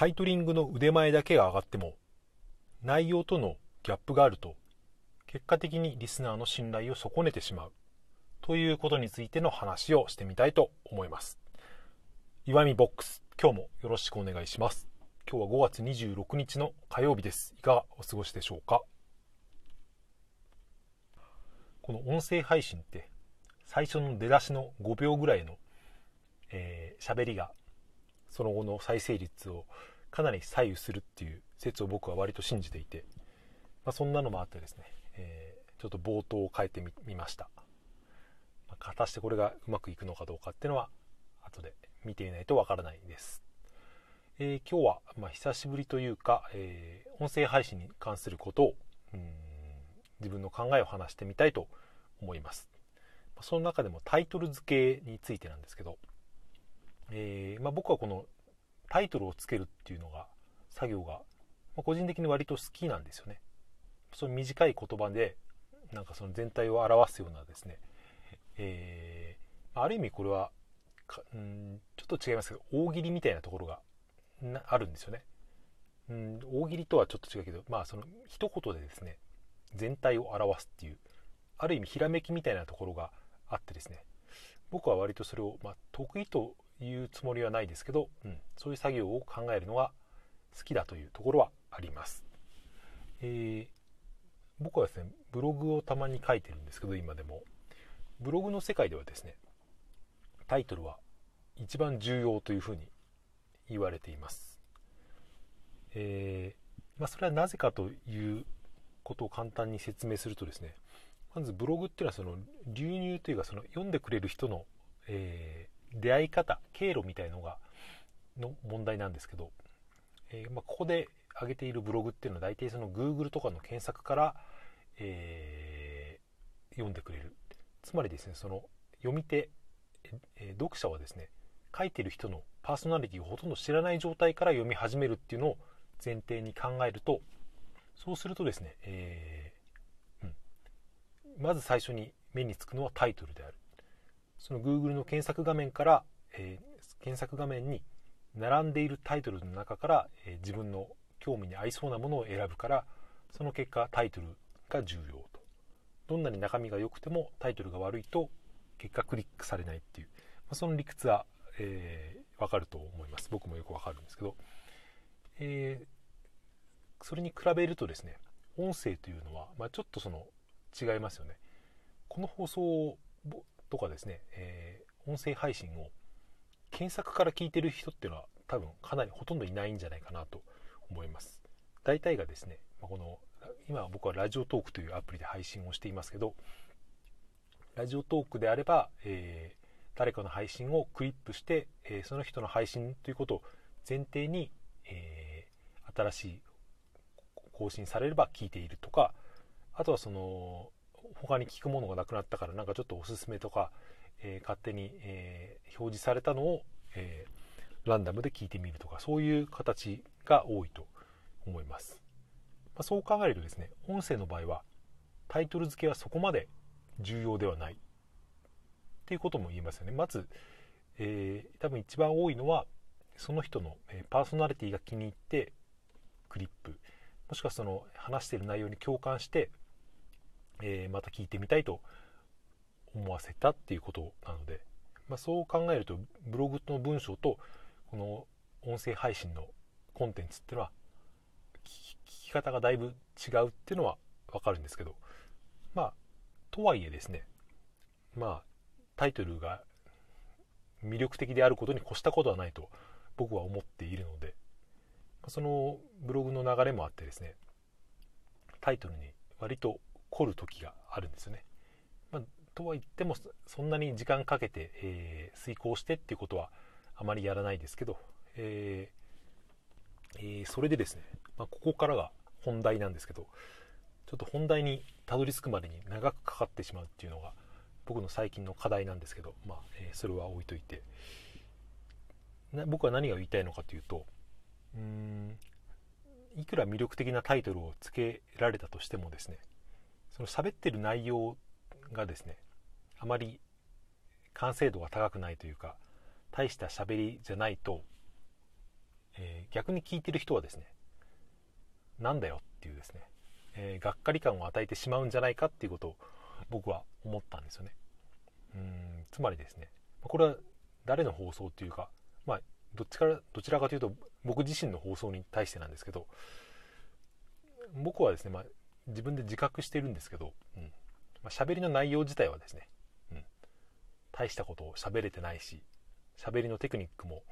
タイトリングの腕前だけが上がっても内容とのギャップがあると結果的にリスナーの信頼を損ねてしまうということについての話をしてみたいと思います。岩見ボックス今日もよろしくお願いします。今日は5月26日の火曜日です。いかがお過ごしでしょうか？この音声配信って最初の出だしの5秒ぐらいの喋、えー、りがその後の再生率をかなり左右するっていう説を僕は割と信じていて、まあ、そんなのもあってですね、えー、ちょっと冒頭を変えてみました、まあ、果たしてこれがうまくいくのかどうかっていうのは後で見ていないとわからないです、えー、今日はま久しぶりというか、えー、音声配信に関することをうん自分の考えを話してみたいと思います。その中でもタイトル付けについてなんですけど、えー、まあ、僕はこのタイトルをつけるっていうのが作業が、ま個人的に割と好きなんですよね。その短い言葉でなんかその全体を表すようなですね、えー、ある意味これはんちょっと違いますけど大喜利みたいなところがあるんですよね。うん大喜利とはちょっと違うけどまあその一言でですね全体を表すっていうある意味ひらめきみたいなところがあってですね僕は割とそれを、まあ、得意というつもりはないですけど、うん、そういう作業を考えるのが好きだというところはあります、えー、僕はですねブログをたまに書いてるんですけど今でも。ブログの世界ではですねタイトルは一番重要というふうに言われています、えー、まあ、それはなぜかということを簡単に説明するとですねまずブログっていうのはその流入というかその読んでくれる人の、えー、出会い方経路みたいのがの問題なんですけど、えー、まあ、ここで上げているブログっていうのは大体その Google とかの検索から、えー、読んでくれる。つまりですねその読み手、え読者はですね書いてる人のパーソナリティをほとんど知らない状態から読み始めるっていうのを前提に考えるとそうするとですね、えー、うん、まず最初に目につくのはタイトルである。その Google の検索画面から、えー、検索画面に並んでいるタイトルの中から、えー、自分の興味に合いそうなものを選ぶからその結果タイトルが重要と。どんなに中身が良くてもタイトルが悪いと結果クリックされないっていう、まあ、その理屈は、えー、分かると思います。僕もよく分かるんですけど、えーそれに比べるとですね音声というのは、まあ、ちょっとその違いますよね。この放送とかですね、えー、音声配信を検索から聞いてる人っていうのは多分かなりほとんどいないんじゃないかなと思います。大体がですね、この今僕はラジオトークというアプリで配信をしていますけどラジオトークであれば、えー、誰かの配信をクリップして、えー、その人の配信ということを前提に、えー、新しい更新されれば聞いているとかあとはその他に聞くものがなくなったからなんかちょっとおすすめとか、えー、勝手に、えー、表示されたのを、えー、ランダムで聞いてみるとかそういう形が多いと思います、まあ、そう考えるとですね音声の場合はタイトル付けはそこまで重要ではない。っていうことも言えますよね。まず、え、多分一番多いのはその人の、えパーソナリティが気に入ってクリップ。もしくはその話している内容に共感して、えー、また聞いてみたいと思わせたっていうことなので、まあ、そう考えるとブログの文章とこの音声配信のコンテンツっていうのは聞き方がだいぶ違うっていうのは分かるんですけどまあとはいえですねまあタイトルが魅力的であることに越したことはないと僕は思っているのでそのブログの流れもあってですねタイトルに割と凝る時があるんですよね。まあ、とは言ってもそんなに時間かけて、えー、遂行してっていうことはあまりやらないですけど、えーえー、それでですね、まあ、ここからが本題なんですけどちょっと本題にたどり着くまでに長くかかってしまうっていうのが僕の最近の課題なんですけど、まあえー、それは置いといて僕は何が言いたいのかというとうんいくら魅力的なタイトルをつけられたとしてもですねその喋ってる内容がですねあまり完成度が高くないというか大した喋りじゃないと、えー、逆に聞いてる人はですねなんだよっていうですね、えー、がっかり感を与えてしまうんじゃないかっていうことを僕は思ったんですよね。うんつまりですねこれは誰の放送というかまあどっちからどちらかというと僕自身の放送に対してなんですけど僕はですね、まあ、自分で自覚してるんですけど、うん。まあ、喋りの内容自体はですね、うん、大したことを喋れてないし喋りのテクニックも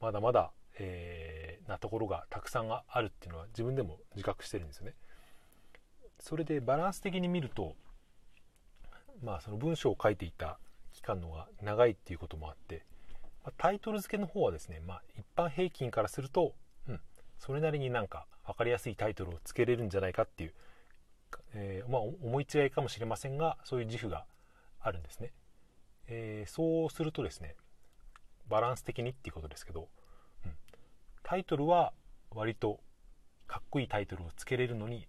まだまだ、えー、なところがたくさんあるっていうのは自分でも自覚してるんですよね。それでバランス的に見るとまあその文章を書いていた期間のが長いっていうこともあって、まあ、タイトル付けの方はですね、まあ、一般平均からすると、うん、それなりになんか分かりやすいタイトルを付けれるんじゃないかっていう、えー、まあ、思い違いかもしれませんがそういう自負があるんですね、えー、そうするとですねバランス的にっていうことですけど、うん、タイトルは割とかっこいいタイトルをつけれるのに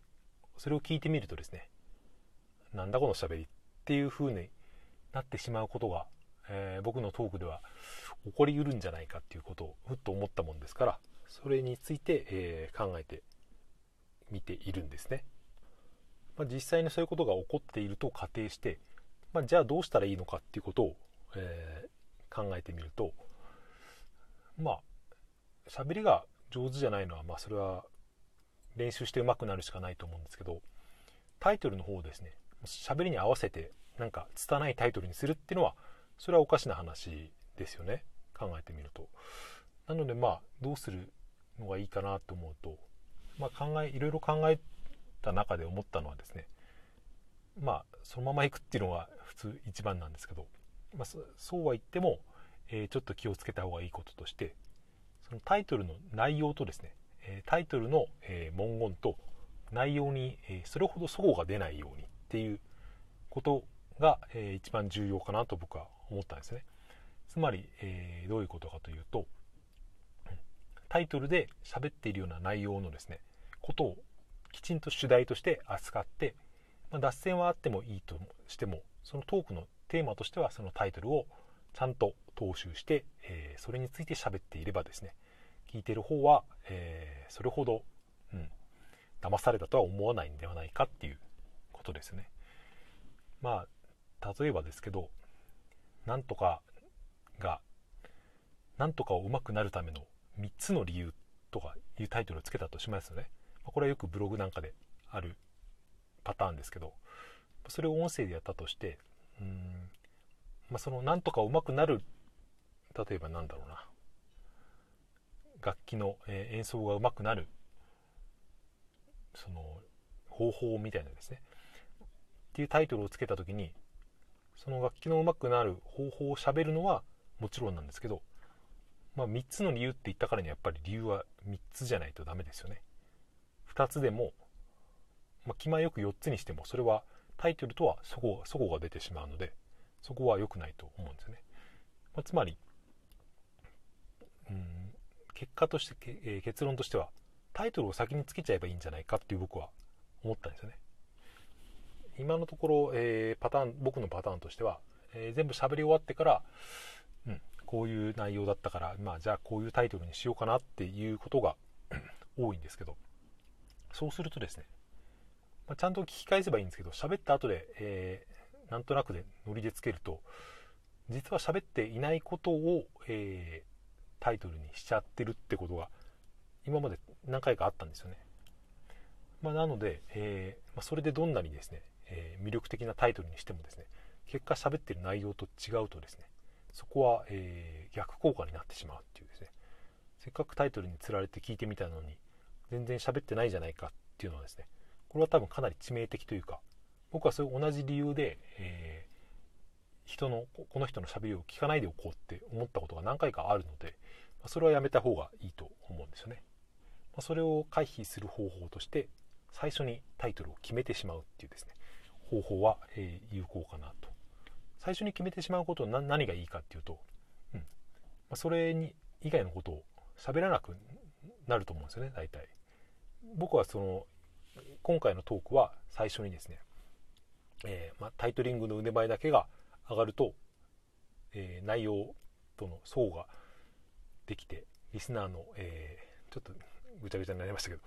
それを聞いてみるとですねなんだこのしゃべりっていう風になってしまうことが、えー、僕のトークでは起こりうるんじゃないかっていうことをふっと思ったもんですからそれについて、えー、考えてみているんですね、まあ、実際にそういうことが起こっていると仮定して、まあ、じゃあどうしたらいいのかっていうことを、えー、考えてみるとまあ喋りが上手じゃないのはまあそれは練習して上手くなるしかないと思うんですけどタイトルの方をですね喋りに合わせてなんか拙いタイトルにするっていうのはそれはおかしな話ですよね。考えてみると。なのでまあどうするのがいいかなと思うと、まあ、考えいろいろ考えた中で思ったのはですねまあそのままいくっていうのが普通一番なんですけど、まあ、そうは言っても、えー、ちょっと気をつけた方がいいこととしてそのタイトルの内容とですねタイトルのえ文言と内容にえそれほど齟齬が出ないようにっていうことが一番重要かなと僕は思ったんですね。つまりえどういうことかというとタイトルで喋っているような内容のですねことをきちんと主題として扱って、まあ、脱線はあってもいいとしてもそのトークのテーマとしてはそのタイトルをちゃんと踏襲して、えー、それについて喋っていればですね聞いてる方は、えー、それほど、うん、騙されたとは思わないんではないかっていうことですね。まあ例えばですけどなんとかがなんとかをうまくなるための3つの理由とかいうタイトルをつけたとしますよね。これはよくブログなんかであるパターンですけどそれを音声でやったとしてうん、まあ、そのなんとかうまくなる例えばなんだろうな。楽器の、え演奏がうまくなるその方法みたいなですね。っていうタイトルをつけた時にその楽器のうまくなる方法をしゃべるのはもちろんなんですけど、まあ、3つの理由って言ったからにはやっぱり理由は3つじゃないとダメですよね。2つでも、まあ、気前よく4つにしてもそれはタイトルとはそこそこが出てしまうのでそこは良くないと思うんですよね、まあ、つまりうん結果として、えー、結論としてはタイトルを先につけちゃえばいいんじゃないかっていう僕は思ったんですよね。今のところ、えー、パターン僕のパターンとしては、えー、全部喋り終わってから、うん、こういう内容だったから、まあ、じゃあこういうタイトルにしようかなっていうことが多いんですけど。そうするとですね、まあ、ちゃんと聞き返せばいいんですけど喋った後で、えー、なんとなくでノリでつけると実は喋っていないことを、えー、タイトルにしちゃってるってことが今まで何回かあったんですよね。まあ、なので、えー、まあ、それでどんなにですね、え、魅力的なタイトルにしてもですね結果喋ってる内容と違うとですねそこは、えー、逆効果になってしまうっていうですねせっかくタイトルにつられて聞いてみたのに全然喋ってないじゃないかっていうのはですねこれは多分かなり致命的というか僕はそういう同じ理由で、えー、人のこの人のしゃべりを聞かないでおこうって思ったことが何回かあるので、それはやめた方がいいと思うんですよね。まそれを回避する方法として最初にタイトルを決めてしまうっていうですね方法は、え有効かなと。最初に決めてしまうことは何がいいかっていうと、うん。まあ、それに以外のことを喋らなくなると思うんですよね大体。僕はその今回のトークは最初にですね、えー、まあ、タイトリングの腕前だけが上がると、えー、内容との相ができてリスナーの、えー、ちょっとぐちゃぐちゃになりましたけど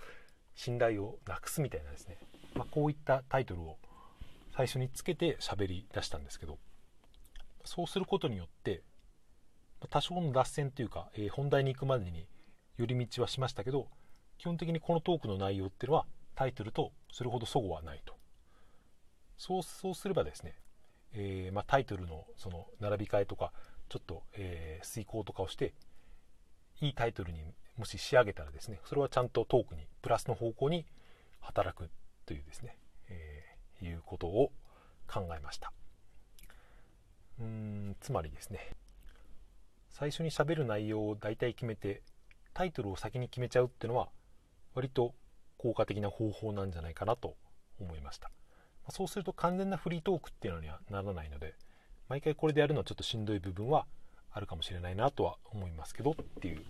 信頼をなくすみたいなですね、まあ、こういったタイトルを最初につけて喋り出したんですけどそうすることによって多少の脱線というか、えー、本題に行くまでに寄り道はしましたけど基本的にこのトークの内容っていうのはタイトルとそれほど齟齬はないと。そうそうすればですね、えー、まあ、タイトルのその並び替えとかちょっと、えー、遂行とかをしていいタイトルにもし仕上げたらですねそれはちゃんとトークにプラスの方向に働くというですね、えー、いうことを考えました。うんつまりですね最初にしゃべる内容を大体決めてタイトルを先に決めちゃうっていうのは割と効果的な方法なんじゃないかなと思いました。そうすると完全なフリートークっていうのにはならないので毎回これでやるのはちょっとしんどい部分はあるかもしれないなとは思いますけどっていう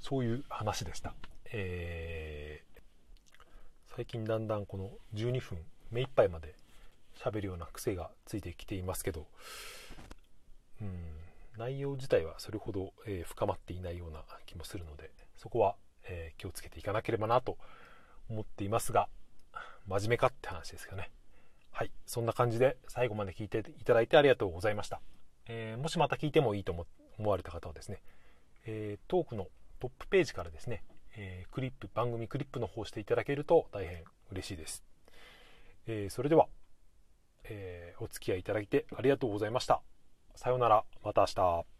そういう話でした、えー、最近だんだんこの12分目いっぱいまで喋るような癖がついてきていますけどうん内容自体はそれほど、えー、深まっていないような気もするのでそこは、えー、気をつけていかなければなと思っていますが真面目かって話ですよね。はいそんな感じで最後まで聞いていただいてありがとうございました、えー、もしまた聞いてもいいと思われた方はですね、えートークのトップページからですね、えクリップ番組クリップの方をしていただけると大変嬉しいです、えそれでは、えお付き合いいただいてありがとうございました。さようなら。また明日。